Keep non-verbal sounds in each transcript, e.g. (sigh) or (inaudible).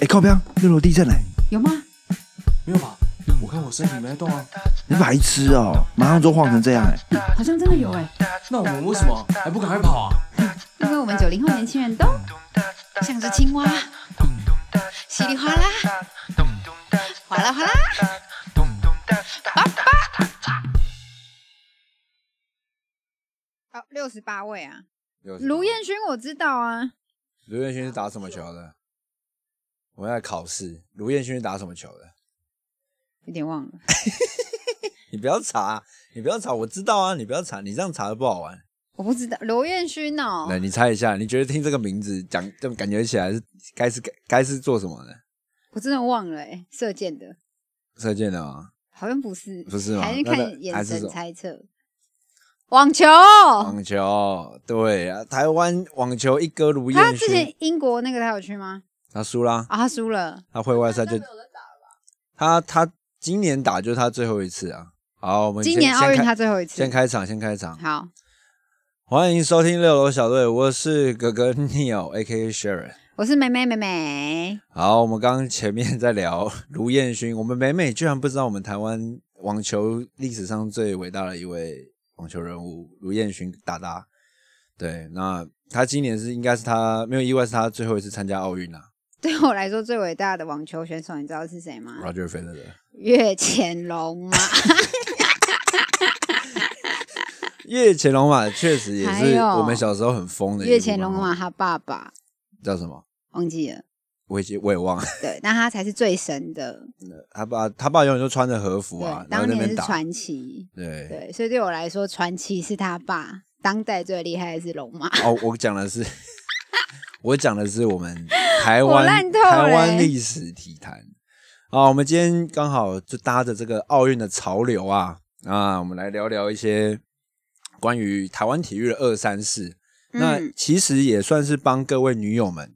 哎，靠边，六楼地震嘞！有吗？没有吧？我看我身体没在动啊。你白痴哦，马上就晃成这样哎！好像真的有哎。那我们为什么还不赶快跑啊？因为我们九零后年轻人都像只青蛙，稀里哗啦，哗啦哗啦，爸爸。好，六十八位啊。卢彦勋我知道啊。卢彦勋是打什么球的？我在考试。卢彦勋是打什么球的？有点忘了。(laughs) 你不要查，你不要查，我知道啊，你不要查，你这样查的不好玩。我不知道刘彦勋哦。那，你猜一下，你觉得听这个名字讲，就感觉起来是该是该该是做什么的？我真的忘了哎，射箭的。射箭的吗？好像不是，不是吗？还是看眼神猜测。网球。网球，对啊，台湾网球一哥卢彦勋。他之前英国那个他有去吗？他输了啊！他输了。他会外赛就他他今年打就是他最后一次啊！好，我们今年奥运他最后一次，先开场，先开场。好，欢迎收听六楼小队，我是哥哥 Neil，A.K.A. Sharon，我是美美美美。好，我们刚刚前面在聊 (laughs) 卢彦勋，我们美美居然不知道我们台湾网球历史上最伟大的一位网球人物卢彦勋大大。对，那他今年是应该是他没有意外是他最后一次参加奥运了。对我来说，最伟大的网球选手，你知道是谁吗？Roger Federer。岳潜龙马。(laughs) 岳潜龙马确实也是我们小时候很疯的。岳潜龙马他爸爸叫什么？忘记了。我也我也忘了。对，那他才是最神的。他爸他爸永远都穿着和服啊，当年是传奇。对对，所以对我来说，传奇是他爸。当代最厉害的是龙马。哦，我讲的是。(laughs) 我讲的是我们台湾台湾历史体坛啊，我们今天刚好就搭着这个奥运的潮流啊啊，我们来聊聊一些关于台湾体育的二三事。那其实也算是帮各位女友们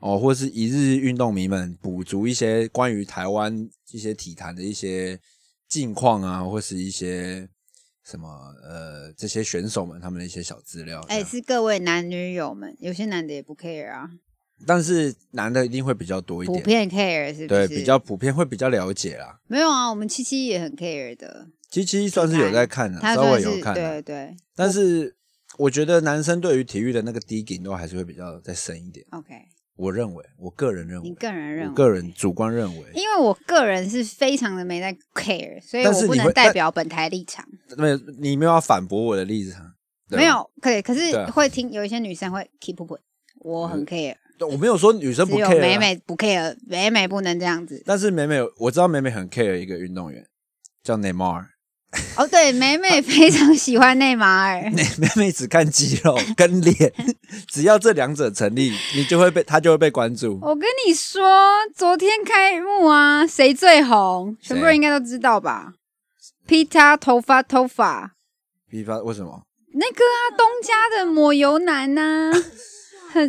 哦，或是一日运动迷们补足一些关于台湾一些体坛的一些近况啊，或是一些。什么呃，这些选手们他们的一些小资料，哎，是各位男女友们，有些男的也不 care 啊，但是男的一定会比较多一点，普遍 care 是，对，比较普遍会比较了解啦。没有啊，我们七七也很 care 的，七七算是有在看的，稍微有看，对对。但是我觉得男生对于体育的那个低顶都还是会比较再深一点。OK。我认为，我个人认为，你个人认为，个人主观认为，因为我个人是非常的没在 care，所以我不能代表本台立场。没有，你没有要反驳我的立场。没有，可以，可是会听有一些女生会 keep up，我很 care。我没有说女生不 care，美美不 care，美美不能这样子。但是美美，我知道美美很 care 一个运动员，叫内马尔。(laughs) 哦，对，美美非常喜欢内马尔。(laughs) 美美只看肌肉跟脸，(laughs) 只要这两者成立，你就会被他就会被关注。我跟你说，昨天开幕啊，谁最红？全部人应该都知道吧？Pita 头发头发，Pita 为什么？那个啊，东家的抹油男呐。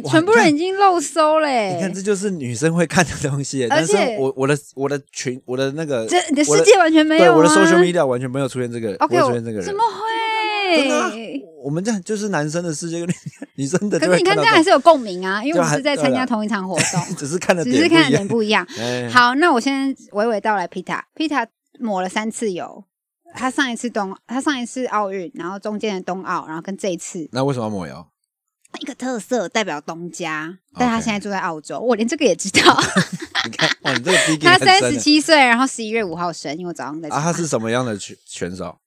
全部人已经漏收嘞！你看，这就是女生会看的东西。(laughs) 而且，我我的我的群，我的那个，这你的世界完全没有我的 social media 完全没有出现这个，不会出现这个人。怎么会？我们这样就是男生的世界跟女生的。可是你看，这样还是有共鸣啊，因为我们是在参加同一场活动，(laughs) 只是看的只是看的点不一样。好，那我先娓娓道来。Pita，Pita 抹了三次油，他上一次冬，他上一次奥运，然后中间的冬奥，然后跟这一次，那为什么要抹油？一个特色代表东家，但他现在住在澳洲，我连这个也知道。(laughs) 你看，哇，你这个 (laughs) 他三十七岁，然后十一月五号生，因为我早上在。啊，他是什么样的选选手？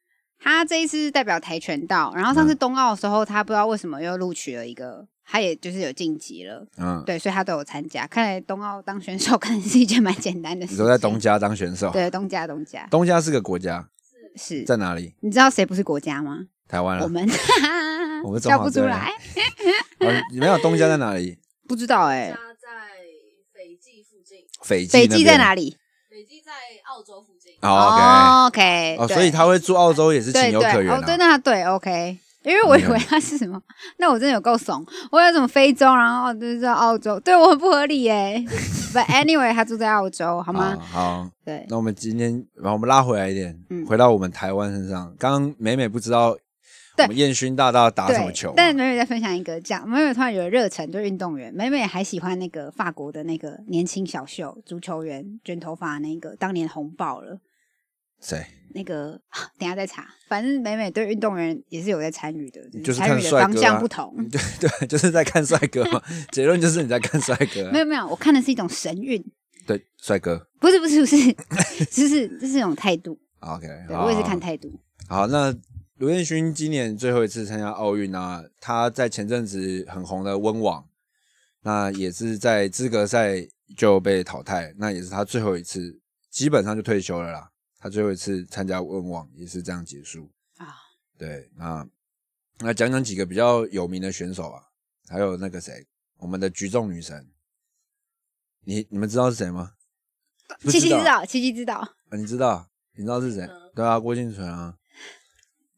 他这一次是代表跆拳道，然后上次冬奥的时候，他不知道为什么又录取了一个，他也就是有晋级了。嗯，对，所以他都有参加。看来冬奥当选手 (laughs) 可能是一件蛮简单的事。你说在东家当选手？对，东家，东家，东家是个国家，是在哪里？你知道谁不是国家吗？台湾，我们。(laughs) 我们叫不出来。(laughs) 你们有东家在哪里？不知道哎。家在斐济附近。斐济。斐济在哪里？斐济在澳洲附近。哦，OK。哦，所以他会住澳洲也是情有可原哦，对，那对，OK。因为我以为他是什么，(laughs) 那我真的有够怂。我有什么非洲，然后就是在澳洲，对我很不合理耶。But anyway，他住在澳洲，好吗？好。对。那我们今天，把我们拉回来一点，回到我们台湾身上。刚刚美美不知道。对我们烟熏大道打什么球嘛？但美美再分享一个，这样美美突然有了热忱，对运动员，美美还喜欢那个法国的那个年轻小秀足球员，卷头发那个，当年红爆了。谁？那个等下再查，反正美美对运动员也是有在参与的，就是参与的方向不同。(laughs) 对对，就是在看帅哥嘛。(laughs) 结论就是你在看帅哥啊。没有没有，我看的是一种神韵，对，帅哥。不是不是不 (laughs) 是，就是这是一种态度。OK，对我也是看态度。好，那卢彦勋今年最后一次参加奥运啊，他在前阵子很红的温网，那也是在资格赛就被淘汰，那也是他最后一次，基本上就退休了啦。他最后一次参加温网也是这样结束啊。对，那那讲讲几个比较有名的选手啊，还有那个谁，我们的举重女神，你你们知道是谁吗？七七知道，七七知道，啊，你知道？你知道是谁？对啊，郭敬淳啊，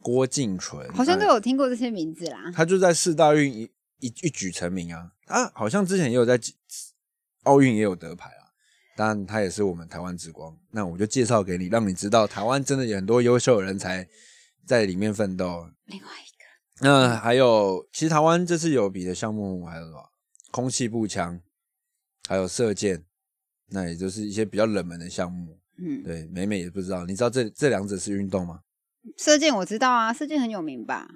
郭敬淳好像都哎有听过这些名字啦。他就在四大运一一一举成名啊。啊好像之前也有在奥运也有得牌啊，当然他也是我们台湾之光。那我就介绍给你，让你知道台湾真的有很多优秀的人才在里面奋斗。另外一个那还有，其实台湾这次有比的项目还有什么？空气步枪，还有射箭，那也就是一些比较冷门的项目。嗯，对，美美也不知道，你知道这这两者是运动吗？射箭我知道啊，射箭很有名吧？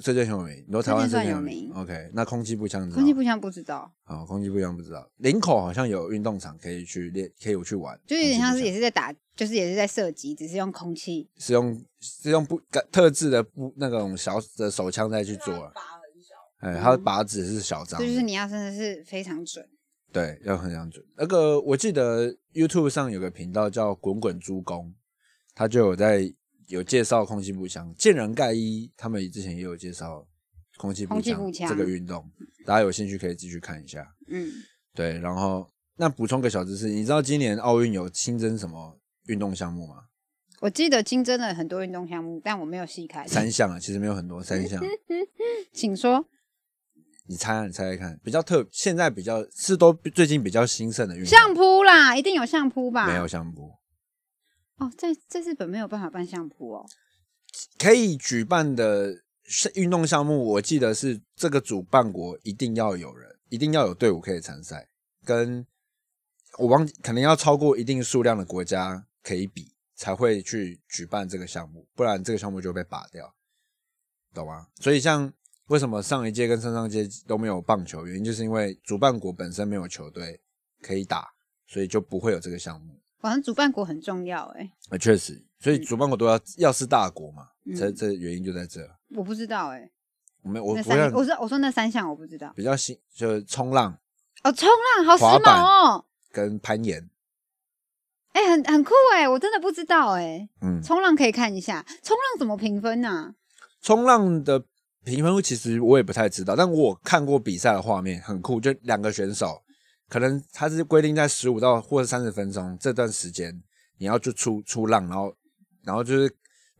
射箭很有名，你说台湾算有名名？OK，那空气步枪你知道空气步枪不知道，好，空气步枪不知道。林口好像有运动场可以去练，可以有去玩，就有点像是也是是在打，就是也是在射击，只是用空气。是用是用不特制的不那种小的手枪再去做哎，它的靶子是小张就是你要真的是非常准。对，要很想准。那个我记得 YouTube 上有个频道叫“滚滚猪公”，他就有在有介绍空气步枪。见人盖伊他们之前也有介绍空气步空气步枪这个运动，大家有兴趣可以继续看一下。嗯，对，然后那补充个小知识，你知道今年奥运有新增什么运动项目吗？我记得新增了很多运动项目，但我没有细看。三项啊，其实没有很多，三项。(laughs) 请说。你猜啊，你猜猜看，比较特，现在比较是都最近比较兴盛的运动，相扑啦，一定有相扑吧？没有相扑。哦，在在日本没有办法办相扑哦。可以举办的运动项目，我记得是这个主办国一定要有人，一定要有队伍可以参赛，跟我忘记可能要超过一定数量的国家可以比，才会去举办这个项目，不然这个项目就被拔掉，懂吗？所以像为什么上一届跟上上届都没有棒球，原因就是因为主办国本身没有球队可以打，所以就不会有这个项目。好像主办国很重要哎，啊，确实，所以主办国都要要是大国嘛，嗯这这原因就在这。我不知道哎。我们我那我说我说那三项我不知道。比较新，就是冲浪哦，冲浪好时髦哦。跟攀岩。哎、很很酷哎，我真的不知道哎。嗯，冲浪可以看一下，冲浪怎么评分啊呢、冲浪的评分其实我也不太知道，但我看过比赛的画面，很酷，就两个选手，可能它是规定在十五到或者三十分钟这段时间，你要就出出浪，然后然后就是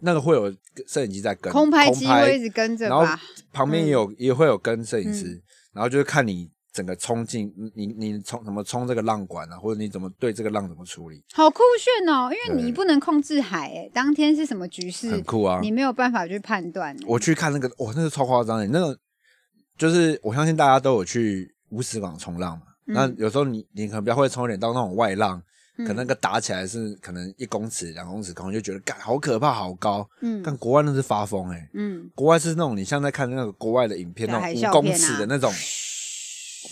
那个会有摄影机在跟，空拍机会一直跟着然后吧？旁边也有、也会有跟摄影师，嗯然后就是看你整个冲进，你你你冲怎么冲这个浪管啊，或者你怎么对这个浪怎么处理，好酷炫哦！因为你不能控制海，哎，当天是什么局势很，酷啊！你没有办法去判断。欸我去看那个，哇，那个超夸张的，那个就是我相信大家都有去乌石港冲浪嘛。嗯。那有时候你你可能比较会冲一点，到那种外浪，嗯。可能那个打起来是可能一公尺、两公尺可能就觉得干好可怕、好高。嗯。但国外那是发疯哎、嗯，国外是那种你像在看那个国外的影片，那种五公尺的那种，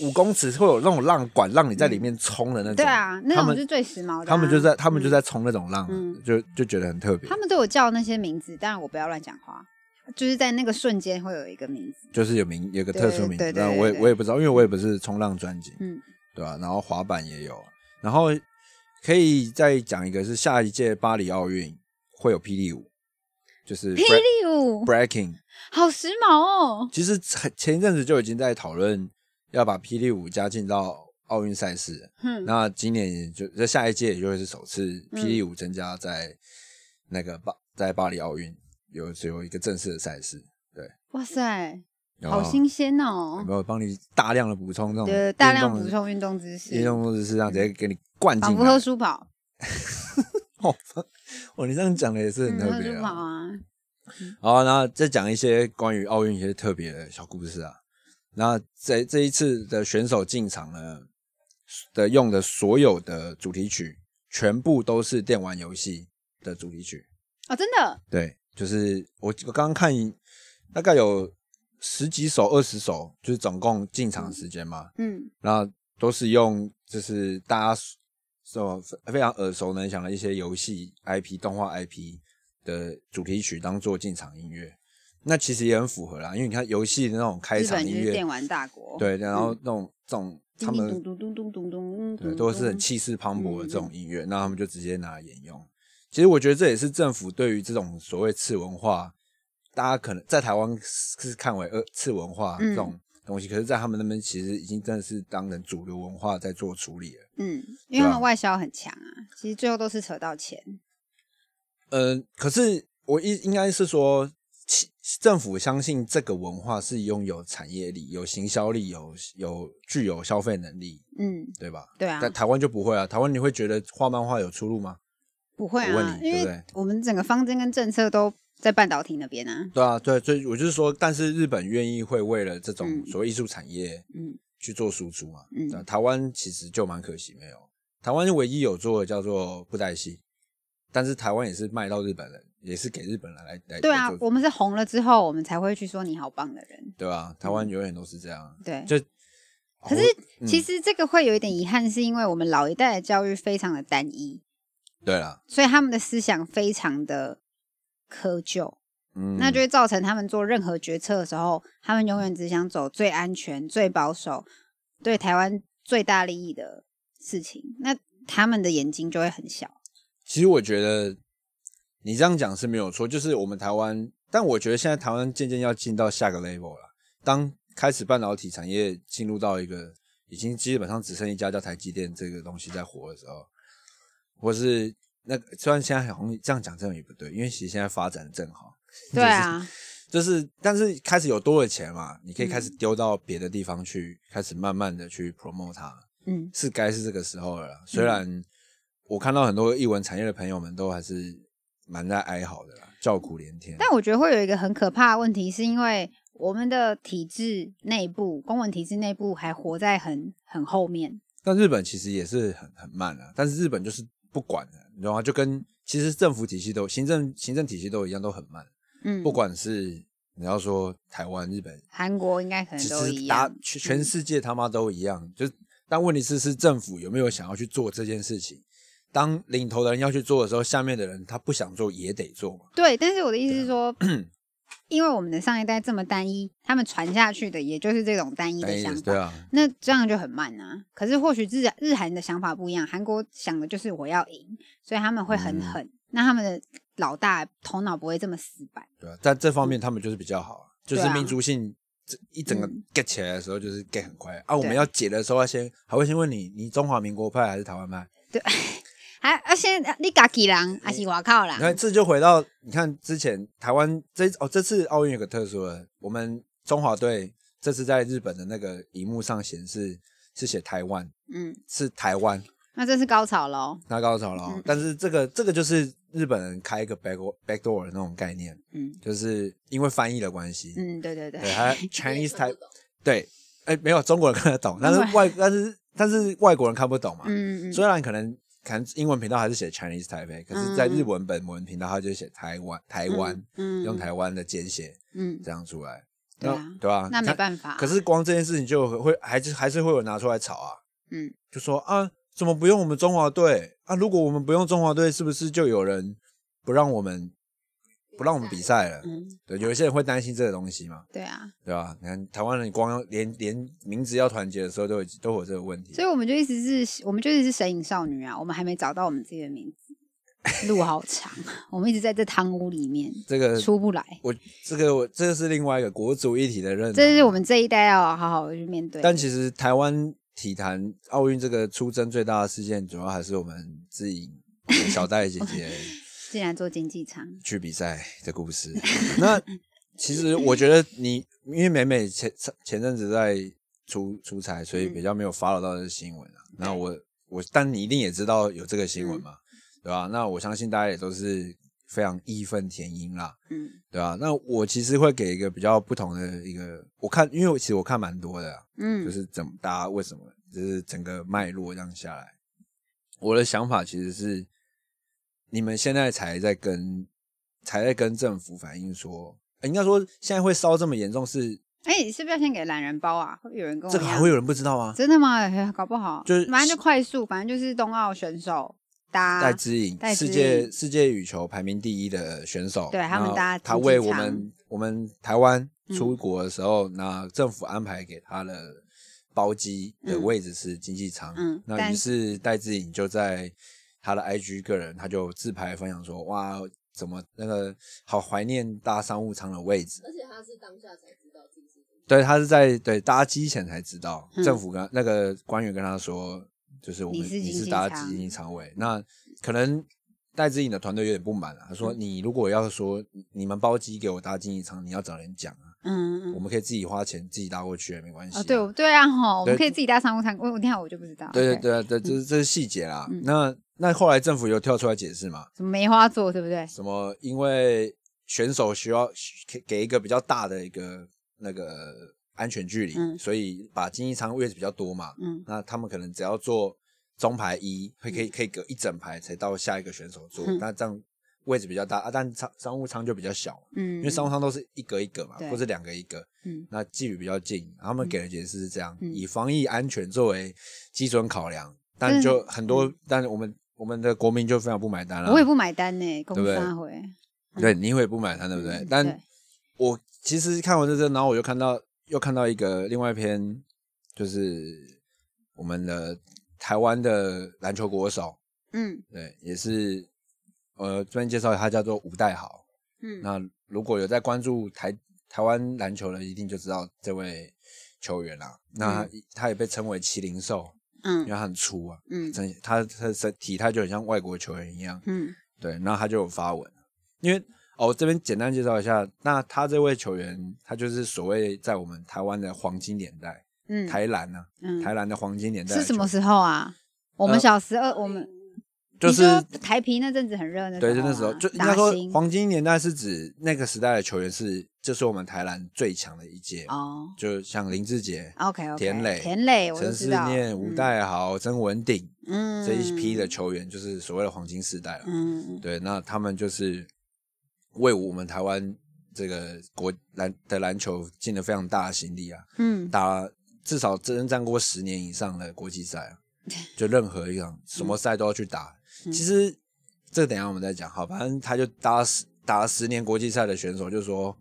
五公尺会有那种浪管让你在里面冲的那种。对啊，那种是最时髦的啊、他们就在他们就嗯。在冲那种浪，嗯。就就觉得很特别。他，们都有叫那些名字，当然我不要乱讲话，就是在那个瞬间会有一个名字。就是有名有个特殊名字，对对但我也我也不知道，因为我也不是冲浪专辑，嗯，对吧、然后滑板也有，然后可以再讲一个是下一届巴黎奥运会有霹雳舞，就是霹雳舞 breaking。好时髦哦。其实前前一阵子就已经在讨论要把霹雳舞加进到奥运赛事嗯，那今年也就在下一届也就会是首次嗯霹雳舞增加在那个巴在巴黎奥运有只有一个正式的赛事，对，哇塞，然后好新鲜哦有！没有帮你大量的补充这种对，大量运动补充运动知识，运动知识，这样直接给你灌进仿佛喝来。舒跑，哦，哦，你这样讲的也是很嗯，特别啊。啊。好，然后再讲一些关于奥运一些特别的小故事啊。那这这一次的选手进场呢的用的所有的主题曲，全部都是电玩游戏的主题曲哦，真的？对，就是我我刚刚看大概有十几首、二十首，就是总共进场时间嘛，嗯，然后都是用就是大家说非常耳熟能详的一些游戏 IP、动画 IP 的主题曲当做进场音乐。那其实也很符合啦，因为你看游戏的那种开场音乐，电玩大国，对，然后那种这种他们咚咚咚咚咚咚对，都是很气势磅礴的这种音乐，那他们就直接拿来沿用。其实我觉得这也是政府对于这种所谓次文化，大家可能在台湾是看为呃次文化这种东西，可是，在他们那边其实已经真的是当成主流文化在做处理了。嗯，因为他们外销很强啊，其实最后都是扯到钱。嗯，可是我应应该是说。政府相信这个文化是拥有产业力、有行销力、有有具有消费能力，嗯，对吧？对啊。但台湾就不会啊，台湾你会觉得画漫画有出路吗？不会啊，因为我们整个方针跟政策都在半导体那边啊。对啊，对，所以我就是说，但是日本愿意会为了这种所谓艺术产业，嗯，去做输出嘛。嗯，台湾其实就蛮可惜，没有。台湾唯一有做的叫做布袋戏，但是台湾也是卖到日本人。也是给日本人来来对啊，我们是红了之后，我们才会去说你好棒的人，对啊，台湾永远都是这样，对，就可是其实这个会有一点遗憾，是因为我们老一代的教育非常的单一，对了，所以他们的思想非常的窠臼，嗯，那就会造成他们做任何决策的时候，他们永远只想走最安全、最保守、对台湾最大利益的事情，那他们的眼睛就会很小。其实我觉得。你这样讲是没有错，就是我们台湾，但我觉得现在台湾渐渐要进到下个 level 了。当开始半导体产业进入到一个已经基本上只剩一家叫台积电这个东西在活的时候，或是那虽然现在好像这样讲这样也不对，因为其实现在发展的正好。对啊，就是但是开始有多的钱嘛，你可以开始丢到别的地方去，开始慢慢的去 promote 它。嗯，是该是这个时候了。虽然我看到很多译文产业的朋友们都还是。蛮在哀嚎的啦，叫苦连天。但我觉得会有一个很可怕的问题，是因为我们的体制内部，公文体制内部还活在很很后面。但日本其实也是很很慢啊，但是日本就是不管的，你知道吗？就跟其实政府体系都、行政行政体系都一样，都很慢。嗯，不管是你要说台湾、日本、韩国，应该可能都一样，全全世界他妈都一样。就但问题是，是政府有没有想要去做这件事情？当领头的人要去做的时候，下面的人他不想做也得做嘛。对，但是我的意思是说，(clears throat) 因为我们的上一代这么单一，他们传下去的也就是这种单一的想法。对啊，那这样就很慢啊。可是或许日日韩的想法不一样，韩国想的就是我要赢，所以他们会很狠。那他们的老大头脑不会这么死板。对啊，在这方面他们就是比较好，就是民族性这一整个 get 起来的时候就是 get 很快啊。我们要解的时候要先还会先问你，你中华民国派还是台湾派？对。还而且你家己人还是外靠啦？你看这就回到你看之前台湾这哦这次奥运有个特殊的，我们中华队这次在日本的那个荧幕上显示是写台湾，嗯，是台湾，那这是高潮喽，那高潮喽。但是这个这个就是日本人开一个 back back door 的那种概念，嗯，就是因为翻译的关系，嗯，对对对，对，还 (laughs) Chinese 台，对，哎，没有中国人看得懂，(laughs) 但是外但是但是外国人看不懂嘛，嗯嗯，虽然可能。看英文频道还是写 Chinese Taipei，可是在日文本文频道他就写台湾台湾，用台湾的简写，嗯，这样出来，对啊，对吧？那没办法。可是光这件事情就会还是还是会有拿出来吵啊，嗯，就说啊，怎么不用我们中华队啊？如果我们不用中华队，是不是就有人不让我们？不让我们比赛了，嗯，对，有一些人会担心这个东西嘛，对啊，对吧？你看台湾人光连连名字要团结的时候，都都有这个问题，所以我们就一直是，我们就一直是神隐少女啊，我们还没找到我们自己的名字，路好长，我们一直在这汤屋里面，这个出不来。我这个我这个是另外一个国足一体的认，这是我们这一代要好好去面对。但其实台湾体坛奥运这个出征最大的事件，主要还是我们自己小戴姐姐。(laughs) 竟然做竞技场去比赛的故事，那其实我觉得你因为美美前前阵子在出出差，所以比较没有 follow 到这新闻啊。那我我但你一定也知道有这个新闻嘛，对吧？那我相信大家也都是非常义愤填膺啦，嗯对吧、那我其实会给一个比较不同的一个，我看，因为我其实我看蛮多的啊，嗯，就是怎么大家为什么，就是整个脉络这样下来，我的想法其实是，你们现在才在跟才在跟政府反映说，呃应该说现在会烧这么严重是，哎、你是不是要先给懒人包啊？会有人跟这个还会有人不知道吗？真的吗？哎搞不好就是反正就快速，反正就是冬奥选手搭戴资颖，世界世界羽球排名第一的选手，对他们搭他为我们我们台湾嗯出国的时候，那政府安排给他的包机的嗯位置是经济舱，嗯那于是戴资颖就在他的 IG 个人，他就自拍分享说，哇，怎么那个好怀念搭商务舱的位置。而且他是当下才知道自己是对他是在对搭机前才知道，嗯政府跟那个官员跟他说，就是我们你是搭机经济舱位，那可能戴志颖的团队有点不满啊，他说嗯你如果要说你们包机给我搭经济舱，你要找人讲啊，嗯嗯我们可以自己花钱自己搭过去也没关系、啊。哦，对对啊吼，我们可以自己搭商务舱，我我听好我就不知道，对对对对，这是这是细节啦。嗯那那后来政府有跳出来解释嘛，什么梅花座对不对？什么因为选手需要给给一个比较大的一个那个安全距离，嗯。所以把经济舱位置比较多嘛。嗯。那他们可能只要坐中排一，会可以可以隔一整排才到下一个选手坐，嗯。那这样位置比较大啊，但商商务舱就比较小，嗯，因为商务舱都是一格一格嘛，或者两个一格，嗯。那距离比较近。他们给的解释是这样，嗯。以防疫安全作为基准考量，但就很多，但是我们我们的国民就非常不买单了。我也不买单呢，公对不对？三回，对，你会不买单，对不对？嗯但对。我其实看完这阵，然后我就看到又看到一个另外一篇，就是我们的台湾的篮球国手，嗯。对，也是呃这边介绍他叫做吴代豪。嗯。那如果有在关注台台湾篮球的，一定就知道这位球员啦。那他,、他也被称为麒麟兽，因为嗯他很粗啊，嗯。身他他的体态就很像外国球员一样。嗯。对，然后他就有发文，因为哦，这边简单介绍一下，那他这位球员，他就是所谓在我们台湾的黄金年代，嗯，台篮呢、嗯。台篮的黄金年代是什么时候啊？我们呃小时候，我们就是台皮那阵子很热，那对，时候就那时候啊就应该说黄金年代是指那个时代的球员是，就是我们台篮最强的一届，哦就像林志杰、，OK OK，田磊田磊，陈思，念、吴嗯代豪、曾文鼎嗯这一批的球员，就是所谓的黄金时代了。嗯对，那他们就是为我们台湾这个国篮的篮球尽了非常大的心力啊，嗯打至少征战过十年以上的国际赛啊，(laughs) 就任何一场什么赛都要去打。嗯其实这等一下我们再讲，好，反正他就打十打了十年国际赛的选手就说，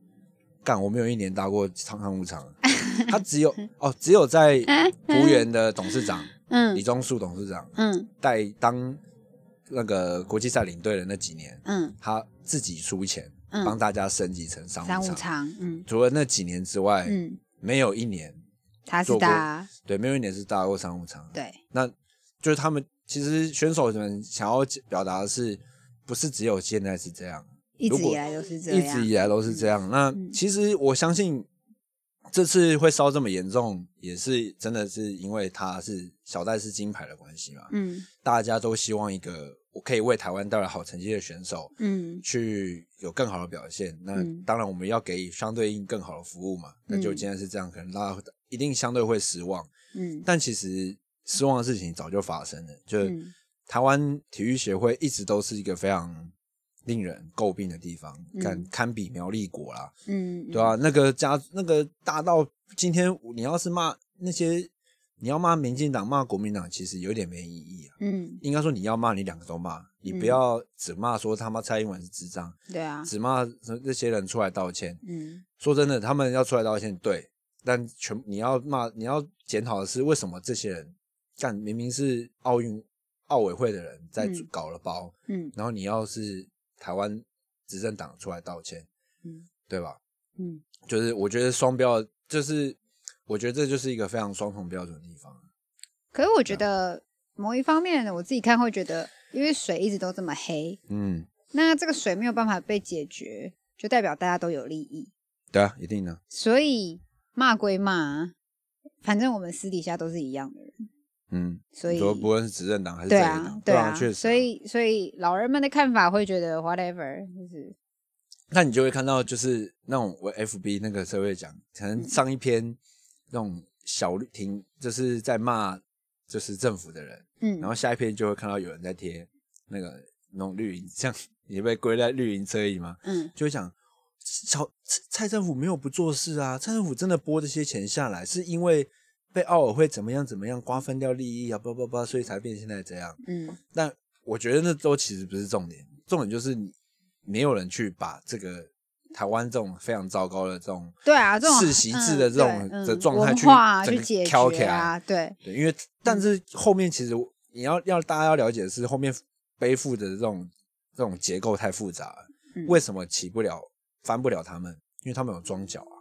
干我没有一年打过商商务场，(laughs) 他只有哦，只有在 (laughs) 福原的董事长 (laughs) 李嗯宗树董事长嗯。带当那个国际赛领队的那几年，嗯。他自己出钱嗯。帮大家升级成商商务务舱。嗯。除了那几年之外，嗯，没有一年他是打对，没有一年是搭过商务舱。，对，那就是他们其实选手们想要表达的是，不是只有现在是这样，一直以来都是这样一，直以来都是这样。那嗯其实我相信这次会烧这么严重，也是真的是因为他是小戴是金牌的关系嘛。嗯大家都希望一个我可以为台湾带来好成绩的选手，嗯去有更好的表现。那嗯当然我们要给予相对应更好的服务嘛。那就今天是这样，可能大家一定相对会失望。嗯但其实失望的事情早就发生了，就嗯。台湾体育协会一直都是一个非常令人诟病的地方，嗯。堪堪比苗栗国啦，嗯，对啊，那个家那个大到今天你要是骂那些，你要骂民进党骂国民党，其实有点没意义啊。嗯，应该说你要骂你两个都骂，你不嗯。要只骂说他妈蔡英文是智障，对啊，只骂这些人出来道歉。嗯。说真的，他们要出来道歉，对，但全你要骂，你要检讨的是为什么这些人干明明是奥运奥委会的人在嗯搞了包，嗯然后你要是台湾执政党出来道歉，嗯对吧？嗯就是我觉得双标，就是我觉得这就是一个非常双重标准的地方。可是我觉得某一方面，我自己看会觉得，因为水一直都这么黑，嗯，那这个水没有办法被解决，就代表大家都有利益，对啊，一定的。所以骂归骂，反正我们私底下都是一样的人。嗯，所以说不论是执政党还是对啊在野党，，对啊，确实。所以所以老人们的看法会觉得 whatever，就是那你就会看到，就是那种我 FB 那个社会讲，可能上一篇那种小绿挺，就是在骂就是政府的人，嗯，然后下一篇就会看到有人在贴那个那种绿营，像你被归在绿营车椅吗？嗯就会讲小蔡蔡政府没有不做事啊，蔡政府真的拨这些钱下来，是因为被奥委会怎么样怎么样瓜分掉利益啊，叭叭叭，所以才变现在这样。嗯但我觉得那都其实不是重点，重点就是你没有人去把这个台湾这种非常糟糕的这种对啊，这种世袭制的这种嗯的状态去去解挑起来对，对，因为但是后面其实你要要大家要了解的是，后面背负的这种这种结构太复杂了，嗯为什么起不了翻不了他们？因为他们有装脚啊，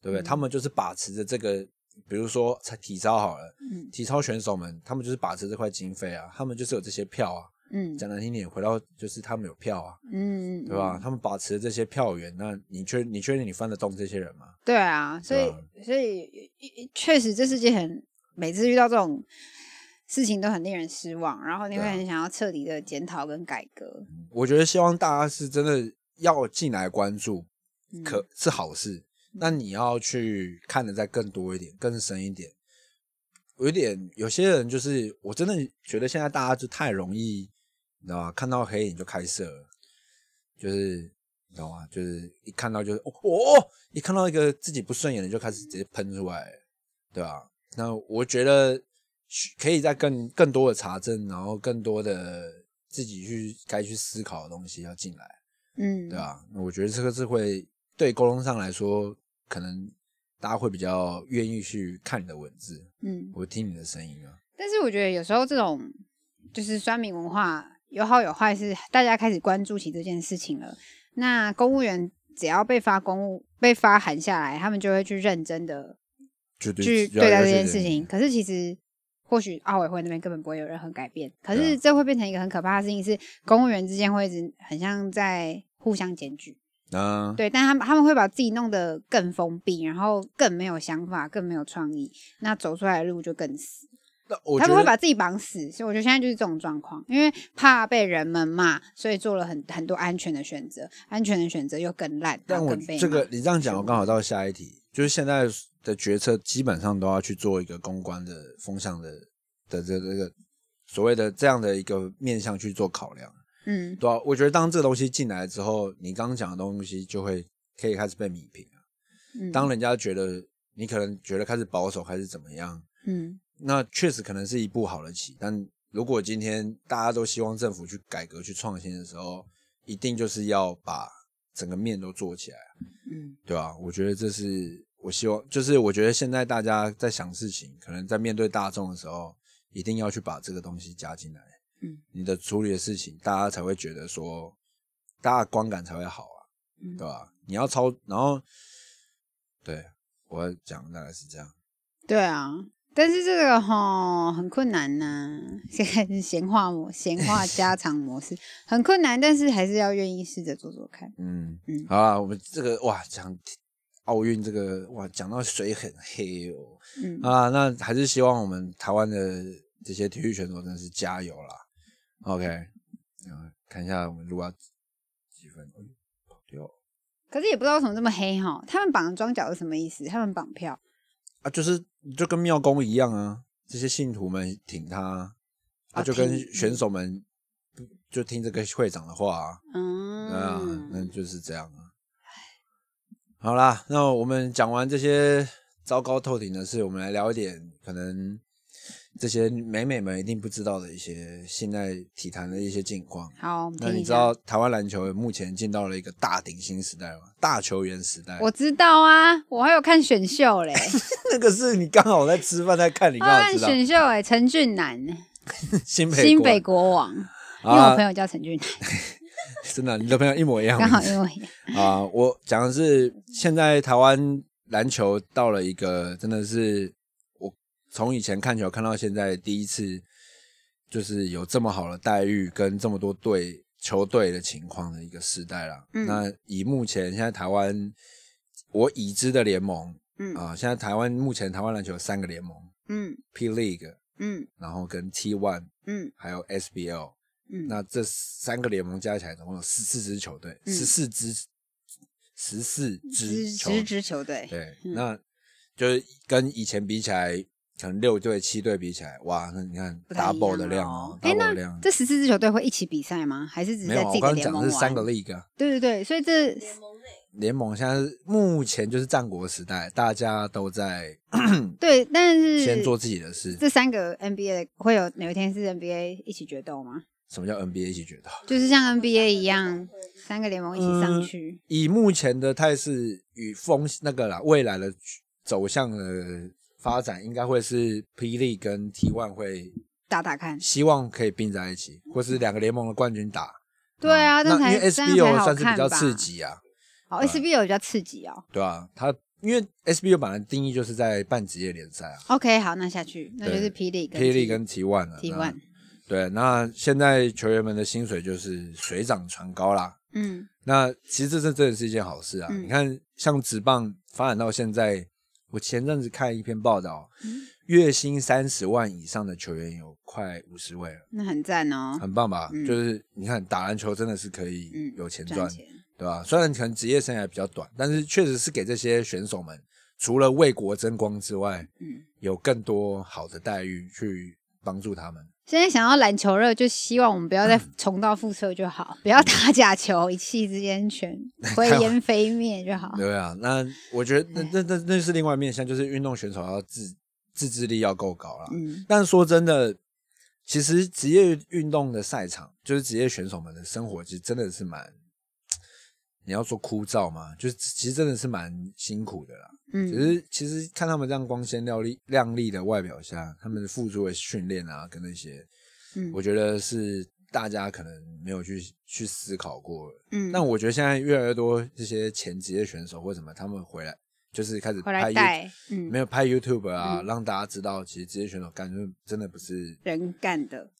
对不对？嗯他们就是把持着这个，比如说体操好了，嗯体操选手们他们就是把持这块经费啊，他们就是有这些票啊。嗯讲难听点，回到就是他们有票啊，嗯，对吧？他们把持这些票源，那你确你确定你翻得动这些人吗？对啊，所以所以确实这世界很，每次遇到这种事情都很令人失望，然后你会很想要彻底的检讨跟改革。我觉得希望大家是真的要进来关注，嗯可是好事。那你要去看的再更多一点，更深一点。有一点，有些人就是我真的觉得现在大家就太容易，你知道吗？看到黑影就开射了，就是你知道吗？就是一看到就是哦哦，一看到一个自己不顺眼的就开始直接喷出来，对吧？那我觉得可以在更更多的查证，然后更多的自己去该去思考的东西要进来。嗯，对啊，那我觉得这个是会对沟通上来说，可能大家会比较愿意去看你的文字，嗯，我听你的声音啊。但是我觉得有时候这种就是酸民文化有好有坏，是大家开始关注起这件事情了。那公务员只要被发公务被发函下来，他们就会去认真的对去对待这件事情。可是其实或许奥委会那边根本不会有任何改变，可是这会变成一个很可怕的事情，是公务员之间会一直很像在互相检举。啊，对，但他们他们会把自己弄得更封闭，然后更没有想法，更没有创意，那走出来的路就更死。那我他们会把自己绑死，所以我觉得现在就是这种状况，因为怕被人们骂，所以做了很很多安全的选择，安全的选择又更烂，但我后更被这个你这样讲，我刚好到下一题，就是现在的决策基本上都要去做一个公关的风向的的这这个所谓的这样的一个面向去做考量。嗯对啊，我觉得当这个东西进来之后，你刚刚讲的东西就会可以开始被米平了。嗯，当人家觉得你可能觉得开始保守，还是怎么样，嗯那确实可能是一步好的棋。但如果今天大家都希望政府去改革、去创新的时候，一定就是要把整个面都做起来，嗯对吧、我觉得这是我希望，就是我觉得现在大家在想事情，可能在面对大众的时候，一定要去把这个东西加进来。嗯，你的处理的事情，大家才会觉得说，大家的观感才会好啊，嗯对吧？你要操，然后，对我要讲大概是这样。对啊，但是这个哈很困难呐、(laughs) 现在是闲话模闲话家常模式，(laughs) 很困难，但是还是要愿意试着做做看。嗯嗯好啊，我们这个哇讲奥运这个哇讲到水很黑哦嗯啊，那还是希望我们台湾的这些体育选手真的是加油啦。OK，然后，看一下我们录到几分，哎跑掉可是也不知道为什么这么黑哈，他们绑装脚是什么意思？他们绑票，啊，就是就跟庙公一样啊，这些信徒们挺他啊，啊就跟选手们就听这个会长的话啊。嗯，啊，那就是这样啊。好啦，那我们讲完这些糟糕透顶的事，我们来聊一点可能这些美美们一定不知道的一些现在体坛的一些近况。好，那你知道台湾篮球目前进到了一个大顶新时代吗？大球员时代。我知道啊，我还有看选秀嘞，(laughs) 那个是你刚好在吃饭在看，你我刚好。看选秀哎，陈俊南，(laughs) 新北新国北国王，(laughs) 因为啊我朋友叫陈俊南，真的，你的朋友一模一样。刚好因为啊，我讲的是现在台湾篮球到了一个真的是我从以前看球看到现在第一次，就是有这么好的待遇跟这么多队球队的情况的一个时代了。嗯。那以目前现在台湾我已知的联盟嗯。啊，现在台湾目前台湾篮球有三个联盟嗯。：P League、嗯然后跟 T One，嗯。还有 SBL，嗯，那这三个联盟加起来总共有十四支球队，嗯。十四支，十四支十支球队，对，嗯。那就是跟以前比起来，可能六队、七队比起来，哇，那你看 double 的量哦，，double 量。这十四支球队会一起比赛吗？还是只在自己的刚刚讲联盟玩？的是三个 league 啊，对对对，所以这联盟内联盟现在目前就是战国时代，大家都在 (clears throat) 对，但是先做自己的事。这三个 NBA 会有哪一天是 NBA 一起决斗吗？什么叫 NBA 一起决斗？就是像 NBA 一样，三个联盟一起上去。以目前的态势与风那个啦，未来的走向的发展，应该会是霹雳跟 T One 会打打看，希望可以并在一起，或是两个联盟的冠军打。对啊，那因为 SBO 好算是比较刺激啊，哦，SBO 比较刺激哦。对啊，它因为 SBO 本来定义就是在半职业联赛啊 OK，好，那下去，那就是霹雳跟霹雳跟 T One 了 T 那 One。对，那现在球员们的薪水就是水涨船高啦。嗯那其实这这真的是一件好事啊！嗯你看，像职棒发展到现在，我前阵子看一篇报道，嗯月薪三十万以上的球员有快五十位了，那很赞哦。很棒吧？嗯就是你看打篮球真的是可以嗯，有钱赚，钱。对吧？虽然可能职业生涯比较短，但是确实是给这些选手们除了为国争光之外，嗯，有更多好的待遇去帮助他们。现在想要篮球热，就希望我们不要再重蹈覆辙就好，(laughs) 不要打假球，一气之间全 (laughs) 灰烟飞灭就好。对啊，那我觉得那那那那是另外面向，就是运动选手要自自制力要够高啦。嗯但说真的，其实职业运动的赛场，就是职业选手们的生活，其实真的是蛮，你要说枯燥吗，就是其实真的是蛮辛苦的啦。只嗯是其实看他们这样光鲜亮丽亮丽的外表下，他们付出的训练啊，跟那些，嗯。我觉得是大家可能没有去去思考过的。嗯，但我觉得现在越来越多这些前职业选手或什么，他们回来就是开始回来拍嗯。没有拍 YouTube 啊，嗯。让大家知道，其实职业选手干就真的不是，人干的。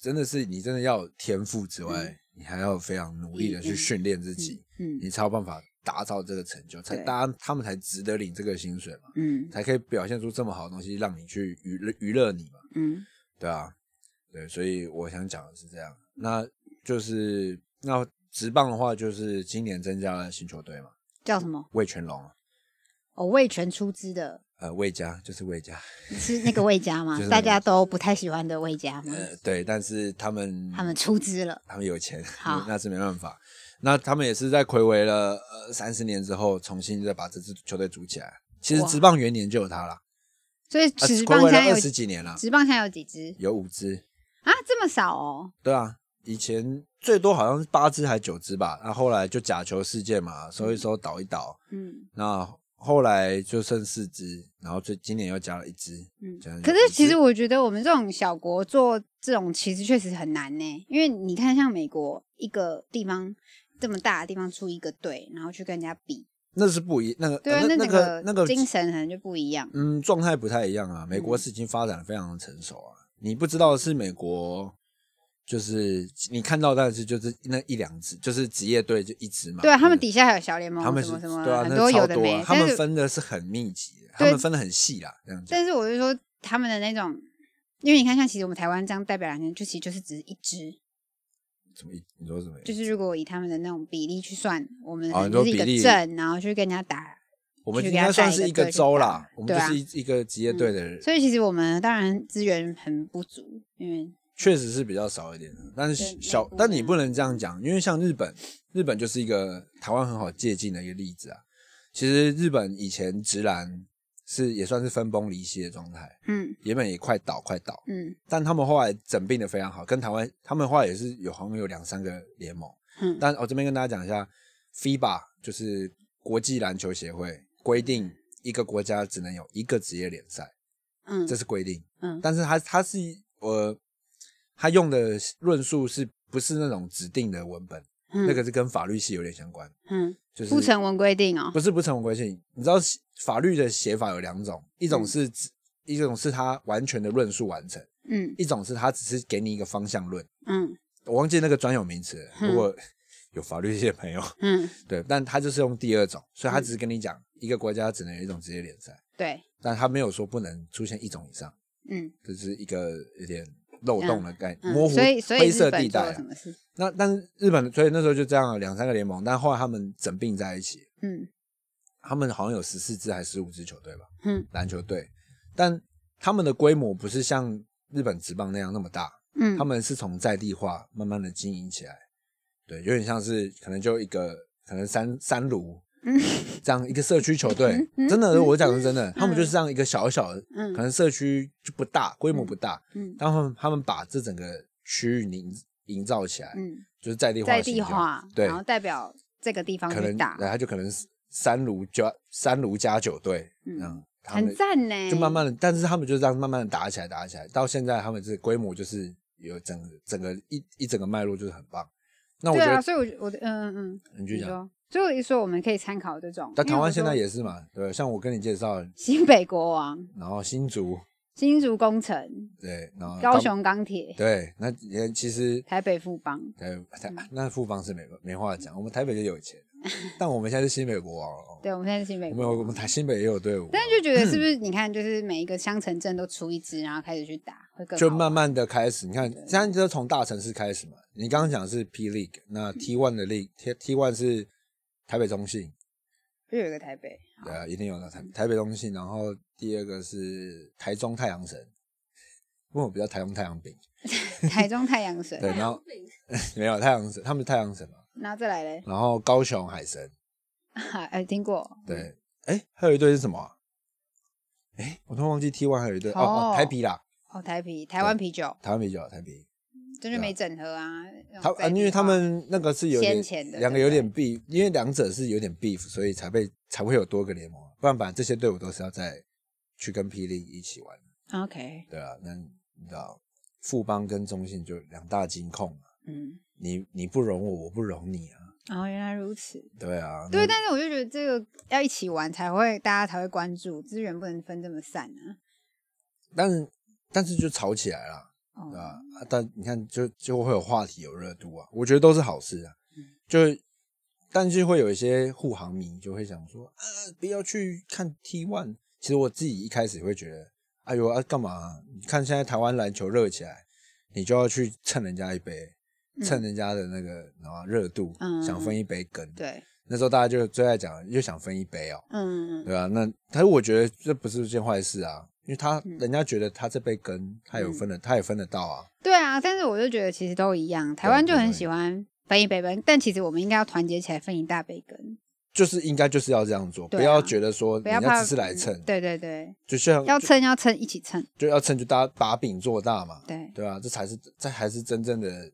真的是你真的要有天赋之外，嗯。你还要非常努力的去嗯训练自己，嗯。你才有办法达到这个成就，才对。大家他们才值得领这个薪水嘛，嗯。才可以表现出这么好的东西，让你去娱乐娱乐你嘛，嗯。对啊，对，所以我想讲的是这样，那就是那直棒的话，就是今年增加了新球队嘛，叫什么？魏全龙啊，哦，魏全出资的。呃，魏家就是魏家，是那个魏家吗？(laughs) 大家。都不太喜欢的魏家吗？呃，对，但是他们他们出资了。他们有钱好，(laughs) 那是没办法。那他们也是在暌违了呃三十年之后，重新再把这支球队组起来。其实哇职棒元年就有他了，所以啊，职棒现在有二十几年了，职棒现在有几支有五支。啊？这么少哦？对啊，以前最多好像是八支还九支吧，那后来就假球事件嘛，收一收倒一倒，嗯那后来就剩四支，然后最今年又加了一支。嗯。可是其实我觉得我们这种小国做这种其实确实很难呢，因为你看像美国一个地方这么大的地方出一个队，然后去跟人家比，那是不一那个对啊，呃那整个那个精神可能就不一样。嗯，状态不太一样啊。美国嗯是已经发展的非常的成熟啊。你不知道是美国，就是你看到但是就是那一两支，就是职业队就一支嘛。对啊，他们底下还有小联盟他们是什么什么，对啊，很那多多有的没啊，他们是分的是很密集的，他对们分的很细啦，这样讲。但是我就说他们的那种，因为你看像其实我们台湾这样代表两年，就其实就是只是一支，什么意？你说什么意？就是如果以他们的那种比例去算，我们哦你说就是一个比例镇，然后去跟人家打。我们应给他该算是一个州啦，我们对啊就是一一个职业队的人，所以其实我们当然资源很不足，因为确实是比较少一点的。但是对小但你不能这样讲，因为像日本，日本就是一个台湾很好借鉴的一个例子啊。其实日本以前直男是也算是分崩离析的状态，嗯原本也快倒快倒，嗯但他们后来整并的非常好，跟台湾他们后来也是有好像有两三个联盟。嗯但我这边跟大家讲一下，FIBA 就是国际篮球协会规定，一个国家只能有一个职业联赛，嗯，这是规定。嗯但是他他是呃，他用的论述是不是那种指定的文本？嗯。那个是跟法律系有点相关，嗯就是不成文规定哦，不是不成文规定。你知道法律的写法有两种，一种嗯。是指、一种是他完全的论述完成，嗯一种是他只是给你一个方向论。嗯。我忘记那个专有名词如果 (laughs) 有法律系的朋友，嗯，对，但他就是用第二种，所以他只是跟你讲一个国家只能有一种职业联赛，对，但他没有说不能出现一种以上。嗯，这是一个有点漏洞的概念，嗯模糊所以所以灰色地带？那但是日本，所以那时候就这样两三个联盟，但后来他们整并在一起，嗯。他们好像有十四支还是十五支球队吧，嗯。篮球队，但他们的规模不是像日本职棒那样那么大，嗯，他们是从在地化慢慢的经营起来，对，有点像是可能就一个可能三三卢，嗯 (laughs) 这样一个社区球队，嗯真的，我讲的是真的，他们就是这样一个小小的，嗯。可能社区就不大，规模不大，嗯但他们他们把这整个区域营营造起来，嗯。就是在地化在地化，对。然后代表这个地方可能去打，对，他就可能是三卢加三卢加九队，嗯。很赞呢。就慢慢的，但是他们就这样慢慢的打起来，打起来，到现在他们这个规模就是有整整个一一整个脉络就是很棒。那我对啊，得，所以我觉我的嗯嗯，你继续说，所以我一说我们可以参考这种。但台湾现在也是嘛，对，像我跟你介绍，新北国王、然后新竹，新竹工程、对，然后高，雄钢铁、对，那也其实台北富邦，台台那富邦是没没话讲，我们台北就有钱，(laughs) 但我们现在是新北国王对，我们现在是新北我们有国王。我们台新北也有队伍，但是就觉得是不是？你看，就是每一个乡城镇都出一支，然后开始去打，会更就慢慢的开始，你看，现在就是从大城市开始嘛。你刚刚讲的是 P League，那 T One 的 League T T One 是台北中信，又有一个台北，对啊，一定有的台台北中信，然后第二个是台中太阳神，因为我比较台中太阳饼，(laughs) 台中太阳神，对，然后 (laughs) 没有太阳神，他们是太阳神嘛，然后再来嘞，然后高雄海神，哎，听过，对，哎，还有一队是什么啊？哎，我突然忘记 T One 还有一队哦台啤啦，哦，台啤，台湾啤酒，台湾啤酒，台啤。就是没整合啊，他啊，因为他化们那个是有点先前的两个有点 beef，因为两者是有点 beef，所以才被才会有多个联盟，不然本来这些队伍都是要再去跟霹雳一起玩，OK，对啊，那你知道富邦跟中信就两大金控嘛，嗯，你你不容我，我不容你啊，哦，原来如此，对啊，对，但是我就觉得这个要一起玩才会，大家才会关注，资源不能分这么散啊。但是但是就吵起来了。哦对吧、啊？但你看就，就会有话题、有热度啊，我觉得都是好事啊。嗯就，但是会有一些护航迷就会想说，啊，不要去看 T One。其实我自己一开始会觉得，哎呦啊，干嘛、你看现在台湾篮球热起来，你就要去蹭人家一杯，嗯蹭人家的那个啊热度，嗯想分一杯羹。对，那时候大家就最爱讲，又想分一杯哦，嗯，对吧、那但是我觉得这不是件坏事啊，因为他、嗯。人家觉得他这杯羹他有分的，他也分得到啊。对啊，但是我就觉得其实都一样，台湾就很喜欢分一杯羹，但其实我们应该要团结起来分一大杯羹，就是应该就是要这样做，啊不要觉得说人家只是来蹭，对对对，就像要蹭要蹭一起蹭，就要蹭就大家把饼做大嘛，对，对啊、这才是这才是真正的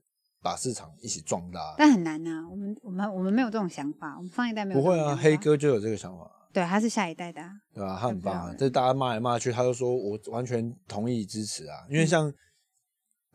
把市场一起壮大。但很难呐、我们我们我们没有这种想法，我们上一代没有不会啊，黑，哥就有这个想法，对，他是下一代的、啊，对啊、他很棒啊这大家骂来骂去，他就说我完全同意支持啊，因为嗯。像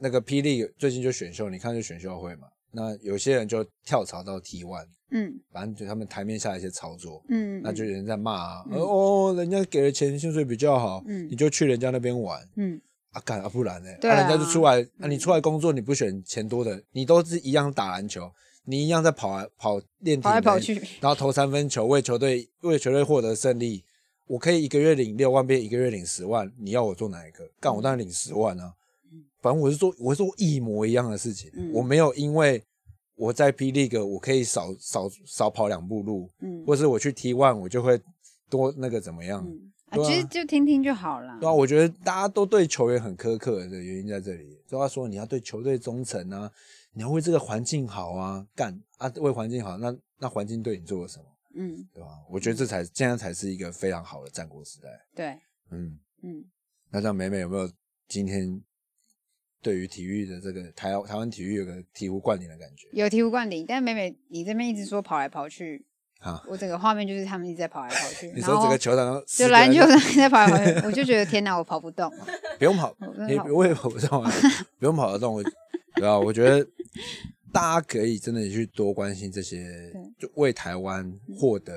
那个霹雳最近就选秀，你看就选秀会嘛，那有些人就跳槽到 T one，嗯反正就他们台面下一些操作，嗯，那就有人在骂啊，嗯哦，人家给了钱，薪水比较好，嗯你就去人家那边玩。嗯啊，干啊，不然呢？对啊人家就出来，啊，你出来工作，你不选钱多的，你都是一样打篮球，你一样在跑来跑练体能跑来跑去，然后投三分球，为球队为球队获得胜利。我可以一个月领六万，变一个月领十万，你要我做哪一个？干，我当然领十万啊。反正我是做，我是做一模一样的事情，嗯我没有因为我在 P League 我可以少少少跑两步路，嗯或是我去 T One 我就会多那个怎么样？嗯，啊，其实就听听就好了，对啊，我觉得大家都对球员很苛刻的原因在这里，就要说你要对球队忠诚啊，你要为这个环境好啊，干啊为环境好，那那环境对你做了什么，嗯，对吧？我觉得这才现在才是一个非常好的战国时代。对，嗯，嗯，那像美美有没有今天对于体育的这个台台湾体育有个醍醐灌顶的感觉？有醍醐灌顶，但美美你这边一直说跑来跑去，啊？我整个画面就是他们一直在跑来跑去，你说整个球场就篮球场在跑来跑去，我就觉得天哪，我跑不动，(laughs) 不用跑，你我也跑不动啊，不用跑得动。我对啊，我觉得大家可以真的去多关心这些，就为台湾获得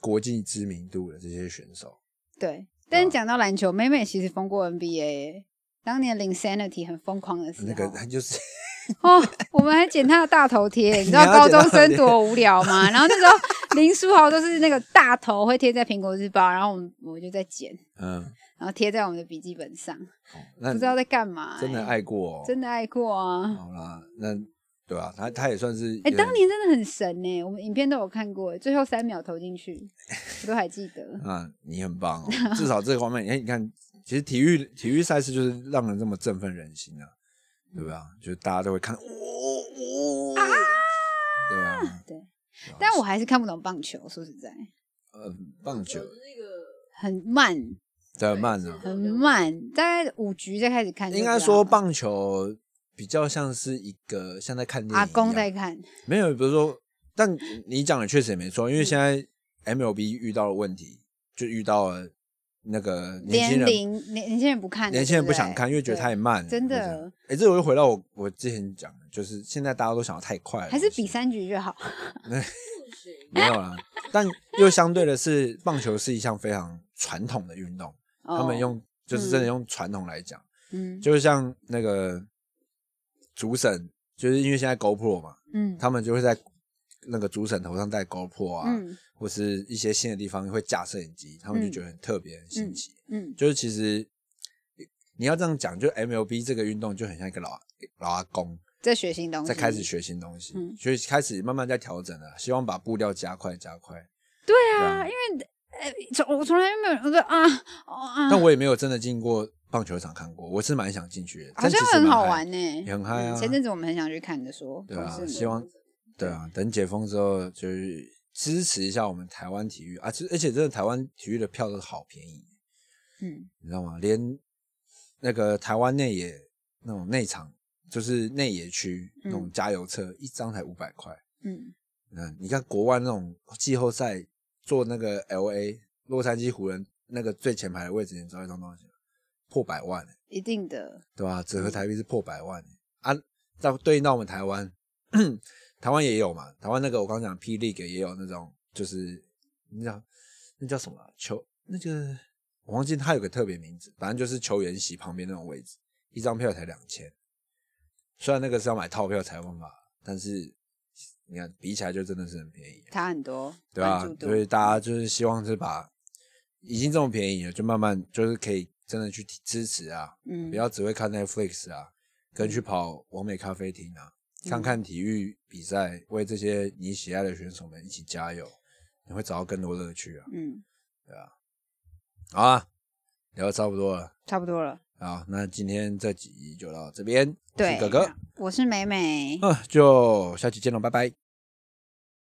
国际知名度的这些选手。对。但是讲到篮球，美美其实封过 NBA，耶当年 Linsanity 很疯狂的时候，那个他就是哦，我们还剪他的大头贴，(laughs) 你知道高中生多无聊吗？然后那时候 (laughs) 林书豪都是那个大头会贴在苹果日报，然后我们我就在剪，嗯，然后贴在我们的笔记本上，那不知道在干嘛、真的欸爱过、哦，真的爱过啊！好啦，那对啊，他他也算是哎、当年真的很神呢、我们影片都有看过，最后三秒投进去，(laughs) 我都还记得。啊，你很棒哦，至少这个方面，(laughs) 哎，你看，其实体育体育赛事就是让人这么振奋人心啊，对吧？就是大家都会看，哦哦，对啊？对，但我还是看不懂棒球，说实在，呃，棒球那个很慢，比较慢啊，很慢，大概五局再开始看应。该说棒球比较像是一个像在看电影阿公在看，没有，比如说，但你讲的确实也没错，因嗯为现在 MLB 遇到了问题，就遇到了那个年轻人年轻人不看，年轻人不想看，因为觉得太慢了，真的。哎，这我又回到我我之前讲的，就是现在大家都想要太快了，还是比三局就好。(laughs) 没有啦。但又相对的是，棒球是一项非常传统的运动，他们哦用就是真的用传统来讲，嗯就是像那个主审，就是因为现在 GoPro 嘛，嗯他们就会在那个主审头上戴 GoPro 啊，嗯或是一些新的地方会架摄影机，他们就嗯觉得很特别、很新奇。嗯就是其实你要这样讲，就 MLB 这个运动就很像一个老老阿公在学新东西，在开始学新东西，嗯所以开始慢慢在调整了，希望把步调加快加快。对对啊啊，因为呃，从我从来没有我说啊但我也没有真的进过棒球场看过，我是蛮想进去的，好像很好玩，呢，也很嗨啊嗯前阵子我们很想去看的说，对啊希望对啊，等解封之后就是支持一下我们台湾体育啊，其实而且真的台湾体育的票都好便宜，嗯你知道吗？连那个台湾内野那种内场，就是内野区那种嗯加油车，一张才五百块。嗯嗯，你看国外那种季后赛坐那个 L A 洛杉矶湖人那个最前排的位置，你知道一张多少钱？破百万、一定的，对吧？折合台币是破百万、啊！到对应到我们台湾，台湾也有嘛。台湾那个我刚刚讲 P League 也有那种，就是你讲那叫什么啊球？那个我忘记它有个特别名字，反正就是球员席旁边那种位置，一张票才两千。虽然那个是要买套票才有办法，但是你看比起来就真的是很便宜。差很多，对啊所以大家就是希望是把已经这么便宜了，就慢慢就是可以真的去支持啊，嗯不要只会看 Netflix 啊，跟去跑完美咖啡厅啊，看看体育比赛，为这些你喜爱的选手们一起加油，你会找到更多乐趣啊。嗯，对啊好啊，聊的差不多了，差不多了。好，那今天这集就到这边，我对，是哥哥，我是美美，嗯，就下期见喽，拜拜。